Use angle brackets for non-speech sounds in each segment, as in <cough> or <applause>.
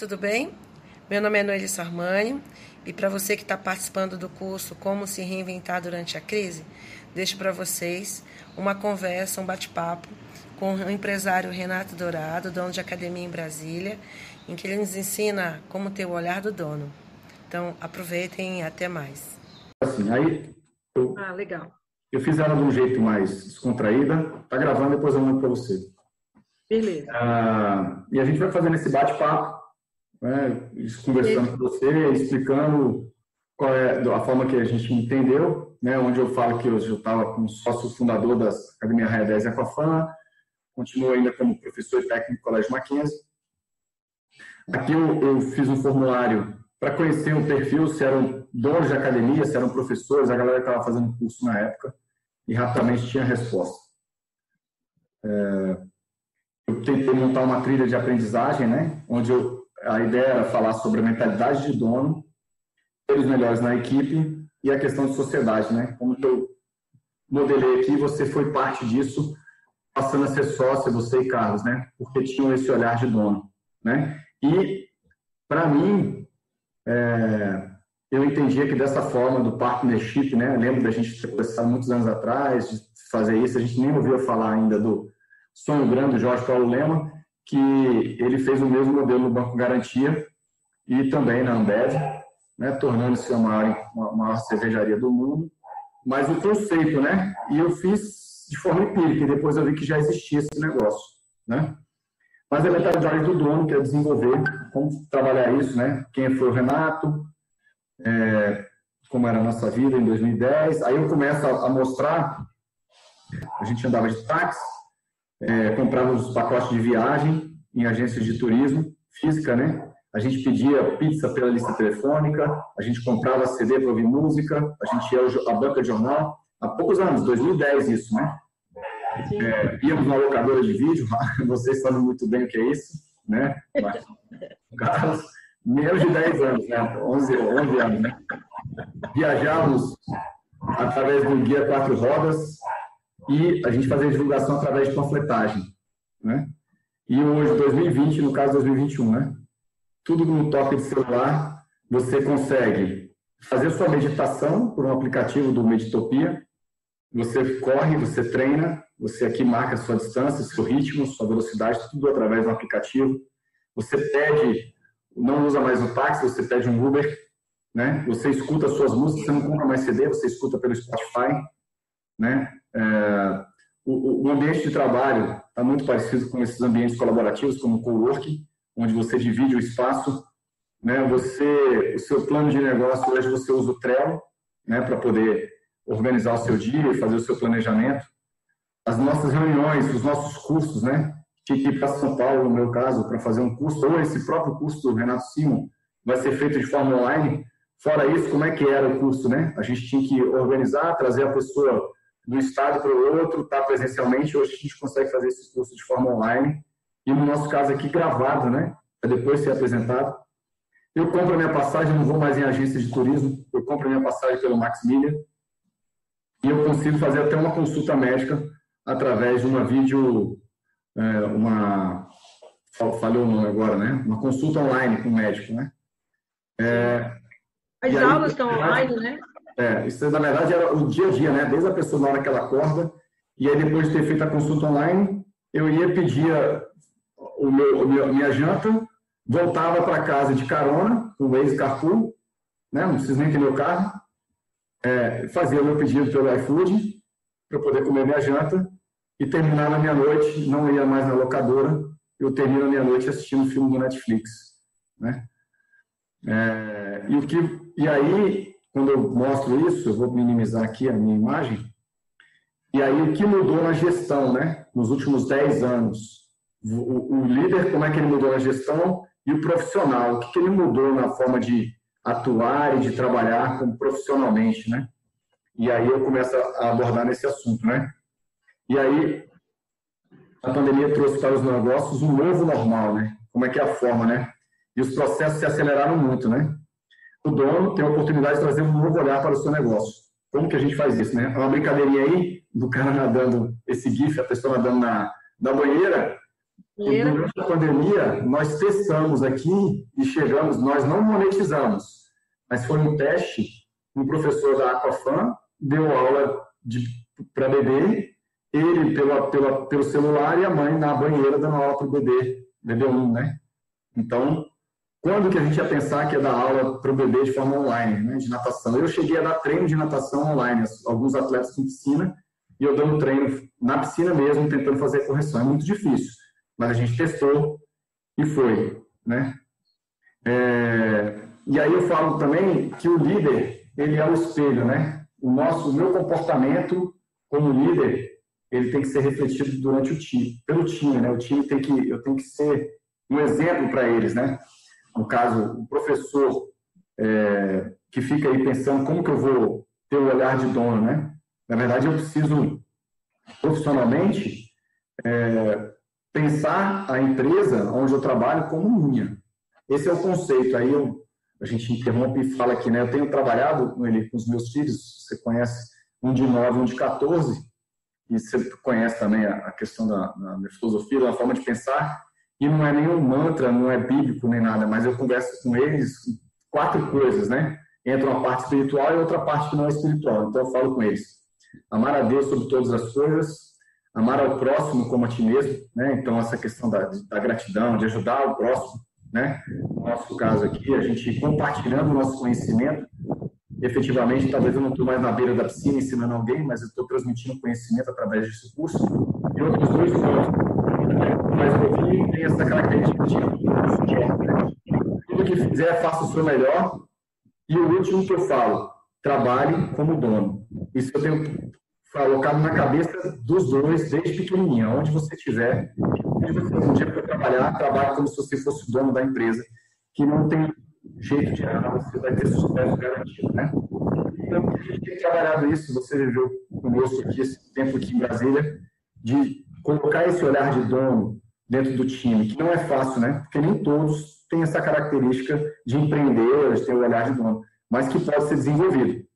Tudo bem? Meu nome é Noeli Sarmani e para você que está participando do curso Como se reinventar durante a crise, deixo para vocês uma conversa, um bate-papo com o empresário Renato Dourado, dono de academia em Brasília, em que ele nos ensina como ter o olhar do dono. Então, aproveitem e até mais. Assim, aí eu, ah, legal. Eu fiz ela de um jeito mais descontraída. Tá gravando, depois eu mando para você. Beleza. Ah, e a gente vai fazendo esse bate-papo né, conversando com você, explicando qual é a forma que a gente entendeu, né, onde eu falo que eu estava como sócio fundador da Academia Raia 10 Aquafan, continuo ainda como professor técnico do Colégio Mackenzie. Aqui eu, eu fiz um formulário para conhecer o perfil, se eram donos de academia, se eram professores, a galera que estava fazendo curso na época, e rapidamente tinha resposta. É, eu tentei montar uma trilha de aprendizagem, né, onde eu a ideia era falar sobre a mentalidade de dono, ter os melhores na equipe e a questão de sociedade, né? Como eu modelei aqui, você foi parte disso, passando a ser sócio, você e Carlos, né? Porque tinham esse olhar de dono, né? E, para mim, é, eu entendia que dessa forma do partnership, né? Eu lembro da gente ter muitos anos atrás de fazer isso, a gente nem ouviu falar ainda do sonho grande do Jorge Paulo Lema, que ele fez o mesmo modelo no Banco Garantia e também na Ambev, né, tornando-se a maior, uma maior cervejaria do mundo. Mas o conceito, né? E eu fiz de forma empírica, e depois eu vi que já existia esse negócio, né? Mas a mentalidade do dono, que é desenvolver, como trabalhar isso, né? Quem foi o Renato, é, como era a nossa vida em 2010. Aí eu começo a, a mostrar, a gente andava de táxi, é, comprávamos pacotes de viagem em agências de turismo física, né? A gente pedia pizza pela lista telefônica, a gente comprava CD para ouvir música, a gente ia à banca de jornal. Há poucos anos, 2010 isso, né? É, íamos na locadora de vídeo, <laughs> vocês sabem muito bem o que é isso, né? Carlos, menos de 10 anos, né? 11, 11 anos, né? Viajávamos através do guia quatro rodas, e a gente fazia divulgação através de panfletagem, né? E hoje, 2020, no caso 2021, né? Tudo no toque de celular, você consegue fazer sua meditação por um aplicativo do Meditopia, você corre, você treina, você aqui marca sua distância, seu ritmo, sua velocidade, tudo através do aplicativo. Você pede, não usa mais o táxi, você pede um Uber, né? Você escuta suas músicas, você não compra mais CD, você escuta pelo Spotify, né? É, o, o, ambiente de trabalho está muito parecido com esses ambientes colaborativos, como o coworking, onde você divide o espaço. Né? Você, o seu plano de negócio, hoje você usa o Trello né, para poder organizar o seu dia e fazer o seu planejamento. As nossas reuniões, os nossos cursos, né? Ir para São Paulo, no meu caso, para fazer um curso, ou esse próprio curso do Renato Simon vai ser feito de forma online. Fora isso, como é que era o curso, né? A gente tinha que organizar, trazer a pessoa do estado para o outro, está presencialmente. Hoje a gente consegue fazer esse curso de forma online e, no nosso caso aqui, gravado, né? Para depois ser apresentado. Eu compro a minha passagem, não vou mais em agência de turismo, eu compro a minha passagem pelo Max Milha e eu consigo fazer até uma consulta médica através de uma vídeo, é, uma. Falei o nome agora, né? Uma consulta online com o médico, né? É, As aulas estão online, né? É, isso na verdade era o dia a dia, né? Desde a pessoa na hora que ela acorda, e aí depois de ter feito a consulta online, eu ia pedir o meu, a minha janta, voltava para casa de carona, com o Waze Carpool, né? Não preciso nem ter meu carro, é, fazia o meu pedido pelo iFood, para poder comer minha janta, e terminava a minha noite, não ia mais na locadora, eu termino a minha noite assistindo um filme do Netflix, né? É, e, o que, e aí quando eu mostro isso, eu vou minimizar aqui a minha imagem. E aí, o que mudou na gestão, né? Nos últimos 10 anos? O, o líder, como é que ele mudou na gestão? E o profissional, o que, que ele mudou na forma de atuar e de trabalhar como profissionalmente, né? E aí eu começo a abordar nesse assunto, né? E aí, a pandemia trouxe para os negócios um novo normal, né? Como é que é a forma, né? E os processos se aceleraram muito, né? O dono tem a oportunidade de trazer um novo olhar para o seu negócio. Como que a gente faz isso, né? É uma brincadeirinha aí do cara nadando, esse GIF, a pessoa nadando na, na banheira, que durante a pandemia nós testamos aqui e chegamos, nós não monetizamos, mas foi um teste, um professor da Aquafan deu aula para bebê, ele pela, pela, pelo celular e a mãe na banheira dando aula para o bebê, bebê 1, né? Então, quando que a gente ia pensar que ia dar aula para o bebê de forma online, né, de natação? Eu cheguei a dar treino de natação online, alguns atletas com piscina, e eu dando treino na piscina mesmo, tentando fazer correção. É muito difícil, mas a gente testou e foi, né? É... E aí eu falo também que o líder, ele é o espelho, né? O nosso, o meu comportamento como líder, ele tem que ser refletido durante o time, pelo time, né? O time tem que, eu tenho que ser um exemplo para eles, né? No caso, o professor é, que fica aí pensando como que eu vou ter o olhar de dono, né? Na verdade, eu preciso, profissionalmente, é, pensar a empresa onde eu trabalho como minha. Esse é o conceito. Aí eu, a gente interrompe e fala aqui, né? Eu tenho trabalhado com ele, com os meus filhos, você conhece um de 9 um de 14, e você conhece também a, a questão da, da, filosofia, da forma de pensar, e não é nenhum mantra, não é bíblico nem nada, mas eu converso com eles quatro coisas, né? Entra uma parte espiritual e outra parte que não é espiritual. Então eu falo com eles amar a Deus sobre todas as coisas, amar ao próximo como a ti mesmo, né? Então essa questão da, da gratidão, de ajudar o próximo, né? No nosso caso aqui, a gente compartilhando o nosso conhecimento, efetivamente, talvez eu não estou mais na beira da piscina ensinando alguém, mas eu estou transmitindo conhecimento através desse curso. E outros dois pontos. Mas o Ovinho tem essa característica de tudo que fizer, faça o seu melhor. E o último que eu falo, trabalhe como dono. Isso eu tenho colocado na cabeça dos dois desde pequenininho, onde você estiver. Um dia para trabalhar, trabalhe como se você fosse o dono da empresa, que não tem jeito de errar, você vai ter sucesso garantido, né? Então, a gente tem trabalhado isso, você viveu conosco aqui esse tempo aqui em Brasília, de colocar esse olhar de dono dentro do time, que não é fácil, né? Porque nem todos têm essa característica de empreender, de ter o olhar de dono mas que pode ser desenvolvido.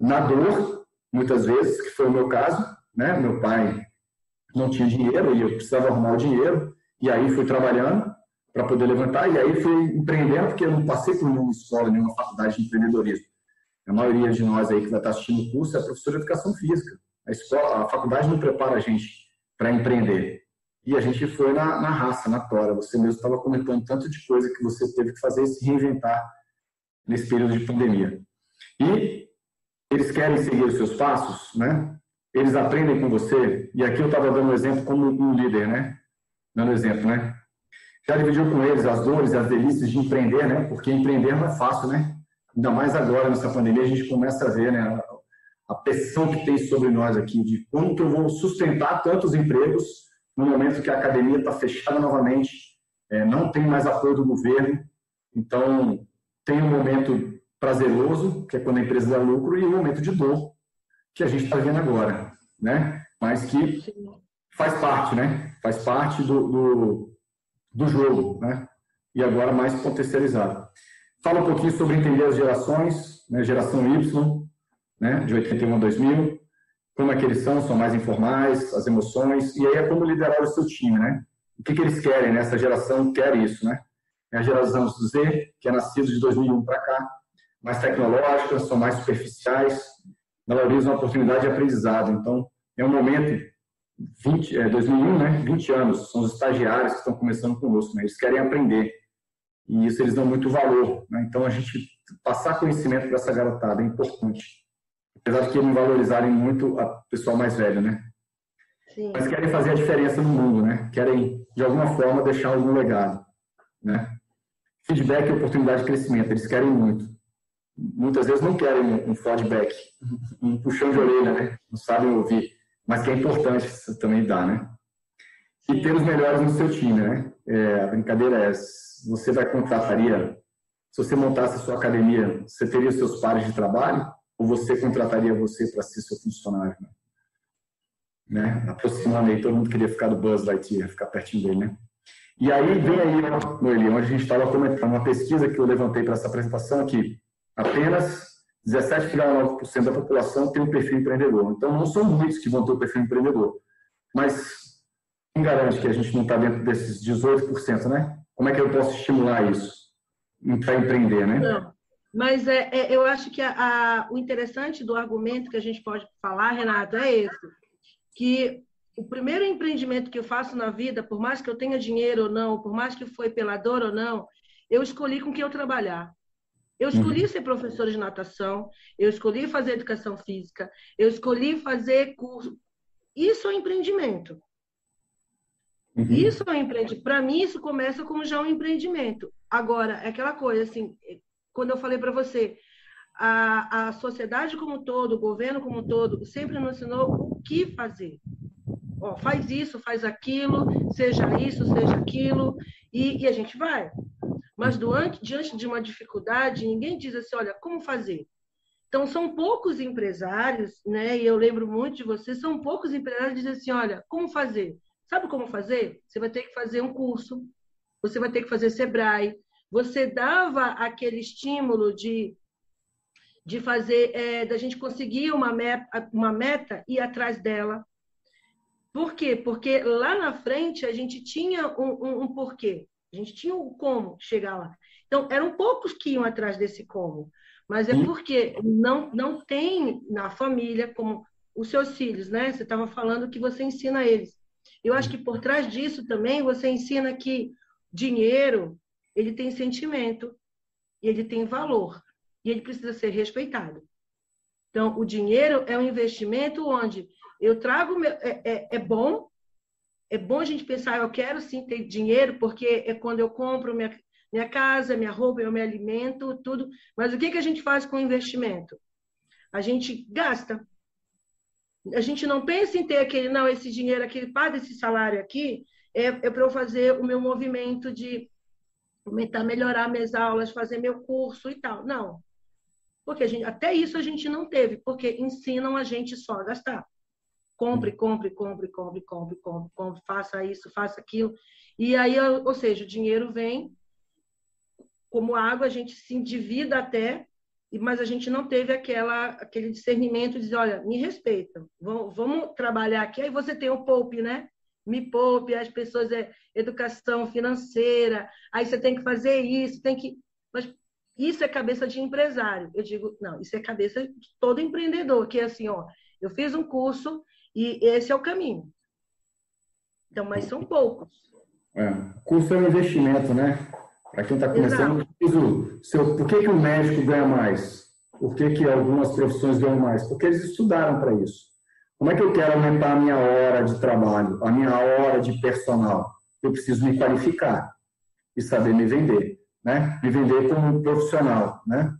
Na dor, muitas vezes, que foi o meu caso, né? Meu pai não tinha dinheiro e eu precisava arrumar o dinheiro, e aí fui trabalhando para poder levantar, e aí fui empreendendo, porque eu não passei por nenhuma escola, nenhuma faculdade de empreendedorismo. A maioria de nós aí que vai estar assistindo o curso é professor de educação física. A, escola, a faculdade não prepara a gente para empreender. E a gente foi na, na raça, na tora. Você mesmo estava comentando tanto de coisa que você teve que fazer e se reinventar nesse período de pandemia. E eles querem seguir os seus passos, né? Eles aprendem com você. E aqui eu estava dando um exemplo como um líder, né? Dando exemplo, né? Já dividiu com eles as dores e as delícias de empreender, né? Porque empreender não é fácil, né? Ainda mais agora, nessa pandemia, a gente começa a ver, né? A pressão que tem sobre nós aqui, de como que eu vou sustentar tantos empregos no momento que a academia está fechada novamente, é, não tem mais apoio do governo. Então, tem um momento prazeroso, que é quando a empresa dá lucro, e um momento de dor, que a gente está vendo agora, né? Mas que faz parte, né? Faz parte do, do, do jogo, né? E agora mais potencializado. Fala um pouquinho sobre entender as gerações, né? geração Y, né? de 81 a 2000, como é que eles são, são mais informais, as emoções, e aí é como liderar o seu time, né? O que, que eles querem, né? Essa geração quer isso, né? é a geração Z, que é nascida de 2001 para cá, mais tecnológicas, são mais superficiais, valorizam a oportunidade de aprendizado. Então, é um momento, 20, é, 2001, né, 20 anos, são os estagiários que estão começando conosco, né, eles querem aprender, e isso eles dão muito valor. Né, então, a gente passar conhecimento para essa garotada é importante, apesar de que não valorizarem muito a pessoal mais velho, né? Sim. Mas querem fazer a diferença no mundo, né? Querem, de alguma forma, deixar algum legado, né? feedback e oportunidade de crescimento. Eles querem muito. Muitas vezes não querem um feedback, um puxão de orelha, né? Não sabem ouvir, mas que é importante também dar, né? E ter os melhores no seu time, né? É, a brincadeira é, você vai contrataria, se você montasse a sua academia, você teria seus pares de trabalho ou você contrataria você para ser seu funcionário, né? né? Aproximando aí, todo mundo queria ficar do Buzz Lightyear, ficar pertinho dele, né? E aí vem aí, Noeli, onde a gente estava comentando, uma pesquisa que eu levantei para essa apresentação que apenas 17,9% da população tem um perfil empreendedor. Então, não são muitos que vão ter o perfil empreendedor. Mas quem garante que a gente não está dentro desses 18%, né? Como é que eu posso estimular isso para empreender, né? Não. Mas é, é, eu acho que a, a, o interessante do argumento que a gente pode falar, Renato, é esse: que o primeiro empreendimento que eu faço na vida, por mais que eu tenha dinheiro ou não, por mais que foi pela dor ou não, eu escolhi com quem eu trabalhar. Eu escolhi uhum. ser professora de natação, eu escolhi fazer educação física, eu escolhi fazer curso. Isso é empreendimento. Uhum. Isso é um empreendimento. Para mim, isso começa como já um empreendimento. Agora, é aquela coisa, assim, quando eu falei para você, a, a sociedade como todo, o governo como todo, sempre nos ensinou o que fazer. Ó, faz isso, faz aquilo, seja isso, seja aquilo, e, e a gente vai. Mas doante, diante de uma dificuldade, ninguém diz assim, olha, como fazer? Então, são poucos empresários, né? E eu lembro muito de você, são poucos empresários que dizem assim, olha, como fazer? Sabe como fazer? Você vai ter que fazer um curso, você vai ter que fazer Sebrae. Você dava aquele estímulo de, de fazer, é, da gente conseguir uma meta, uma meta e ir atrás dela. Por quê? Porque lá na frente a gente tinha um, um, um porquê, a gente tinha o um como chegar lá. Então, eram poucos que iam atrás desse como, mas é porque não, não tem na família, como os seus filhos, né? Você estava falando que você ensina eles. Eu acho que por trás disso também você ensina que dinheiro ele tem sentimento, ele tem valor e ele precisa ser respeitado. Então, o dinheiro é um investimento onde eu trago meu, é, é, é bom, é bom a gente pensar, eu quero sim ter dinheiro porque é quando eu compro minha, minha casa, minha roupa, eu me alimento, tudo. Mas o que, que a gente faz com o investimento? A gente gasta. A gente não pensa em ter aquele, não, esse dinheiro, aquele paga esse salário aqui, é, é para eu fazer o meu movimento de aumentar, melhorar minhas aulas, fazer meu curso e tal. Não. Porque a gente, até isso a gente não teve, porque ensinam a gente só a gastar. Compre, compre, compre, compre, compre, compre, compre, faça isso, faça aquilo. E aí, ou seja, o dinheiro vem como água, a gente se endivida até mas a gente não teve aquela, aquele discernimento de dizer, olha, me respeita, vamos, vamos trabalhar aqui. Aí você tem o poupe, né? Me poupe, as pessoas, é educação financeira, aí você tem que fazer isso, tem que... Mas isso é cabeça de empresário. Eu digo, não, isso é cabeça de todo empreendedor, que é assim, ó, eu fiz um curso e esse é o caminho. Então, mas são poucos. É, curso é um investimento, né? Para quem está começando, seu, por que, que o médico ganha mais? Por que, que algumas profissões ganham mais? Porque eles estudaram para isso. Como é que eu quero aumentar a minha hora de trabalho, a minha hora de personal? Eu preciso me qualificar e saber me vender, né? Me vender como profissional, né?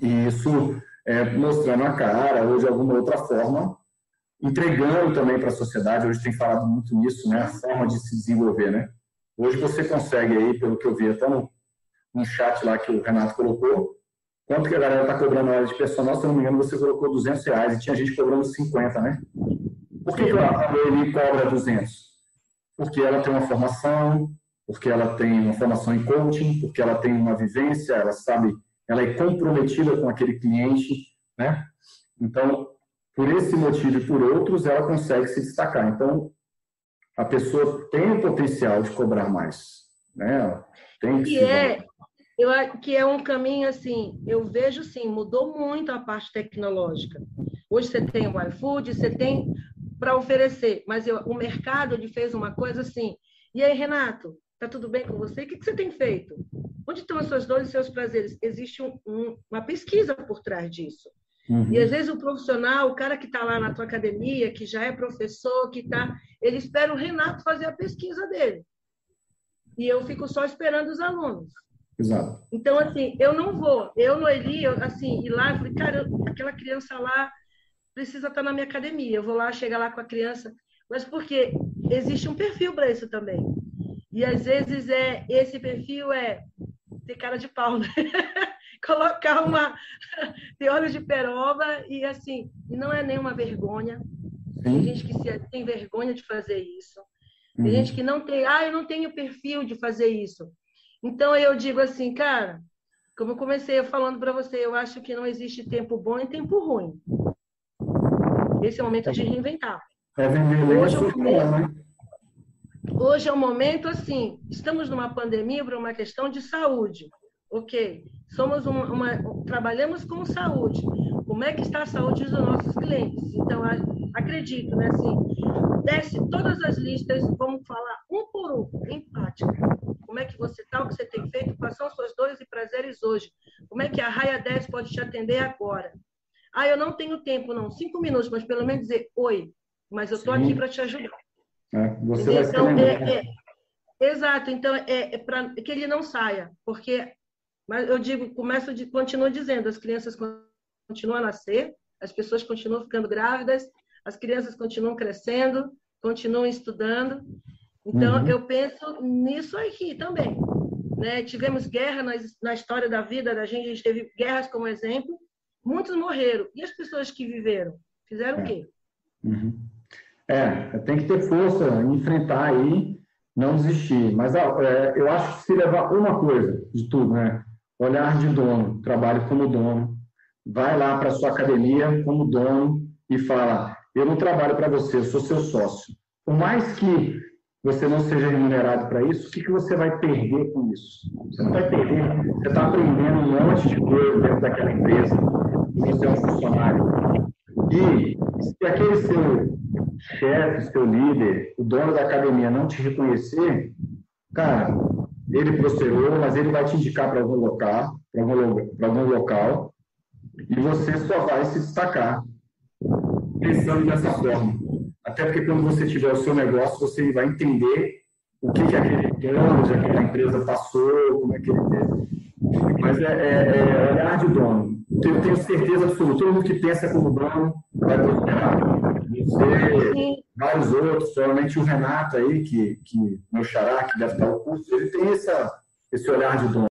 E isso é, mostrando a cara ou de alguma outra forma, entregando também para a sociedade. Hoje tem falado muito nisso, né? A forma de se desenvolver, né? Hoje você consegue aí, pelo que eu vi até no, no chat lá que o Renato colocou, quanto que a galera está cobrando hora de personal, se não me engano, você colocou 200 reais e tinha gente cobrando 50, né? Por que, que a Noeli cobra 200? Porque ela tem uma formação, porque ela tem uma formação em coaching, porque ela tem uma vivência, ela sabe, ela é comprometida com aquele cliente, né? Então, por esse motivo e por outros, ela consegue se destacar. Então, a pessoa tem o potencial de cobrar mais, né? Tem que, que é, eu, que é um caminho assim, eu vejo sim, mudou muito a parte tecnológica. Hoje você tem o iFood, você tem para oferecer, mas eu, o mercado ele fez uma coisa assim. E aí, Renato, tá tudo bem com você? O que, que você tem feito? Onde estão as suas dores e seus prazeres? Existe um, um, uma pesquisa por trás disso. Uhum. E às vezes o profissional, o cara que está lá na tua academia, que já é professor, que está, ele espera o Renato fazer a pesquisa dele. E eu fico só esperando os alunos. Exato. Então, assim, eu não vou. Eu, Noeli, eu, assim, ir lá, eu falei, cara, eu, aquela criança lá precisa estar tá na minha academia. Eu vou lá, chegar lá com a criança. Mas porque existe um perfil para isso também. E às vezes é esse perfil é ter cara de pau, né? <laughs> colocar uma <laughs> de óleo de peroba e assim, não é nenhuma vergonha. Tem gente que se, tem vergonha de fazer isso. Tem uhum. gente que não tem, ah, eu não tenho perfil de fazer isso. Então eu digo assim, cara, como eu comecei falando para você, eu acho que não existe tempo bom e tempo ruim. Esse é o momento de reinventar. É vender Hoje eu começo... né? Hoje é um momento assim, estamos numa pandemia por uma questão de saúde, ok? Somos uma, uma, trabalhamos com saúde. Como é que está a saúde dos nossos clientes? Então, acredito, né? Assim, desce todas as listas, vamos falar um por um, empática. Como é que você está, o que você tem feito, quais são as suas dores e prazeres hoje? Como é que a Raia 10 pode te atender agora? Ah, eu não tenho tempo, não. Cinco minutos, mas pelo menos dizer oi, mas eu estou aqui para te ajudar. É, você vai então, é, é, Exato, então é, é para que ele não saia, porque mas eu digo, começo de continuo dizendo, as crianças continuam a nascer, as pessoas continuam ficando grávidas, as crianças continuam crescendo, continuam estudando. Então, uhum. eu penso nisso aqui também. Né? Tivemos guerra na, na história da vida da gente, a gente teve guerras como exemplo, muitos morreram. E as pessoas que viveram? Fizeram é. o quê? Uhum. É, tem que ter força, enfrentar aí, não desistir. Mas é, eu acho que se levar uma coisa de tudo, né? Olhar de dono, trabalho como dono, vai lá para sua academia como dono e fala: eu não trabalho para você, eu sou seu sócio. Por mais que você não seja remunerado para isso, o que, que você vai perder com isso? Você não vai perder. Você está aprendendo um monte de coisa dentro daquela empresa e você é um funcionário. E se aquele seu chefe, seu líder, o dono da academia não te reconhecer, cara, ele prosperou, mas ele vai te indicar para algum local, para algum, algum local, e você só vai se destacar pensando dessa forma. Até porque quando você tiver o seu negócio, você vai entender o que, que aquele dono de aquela empresa passou, como é que ele teve. Mas é, é, é olhar de dono. Eu tenho certeza absoluta, todo mundo que pensa como dono vai prosperar. Você, vários outros, provavelmente o Renato aí, que, que meu xará, que deve estar o curso, ele tem essa, esse olhar de dono.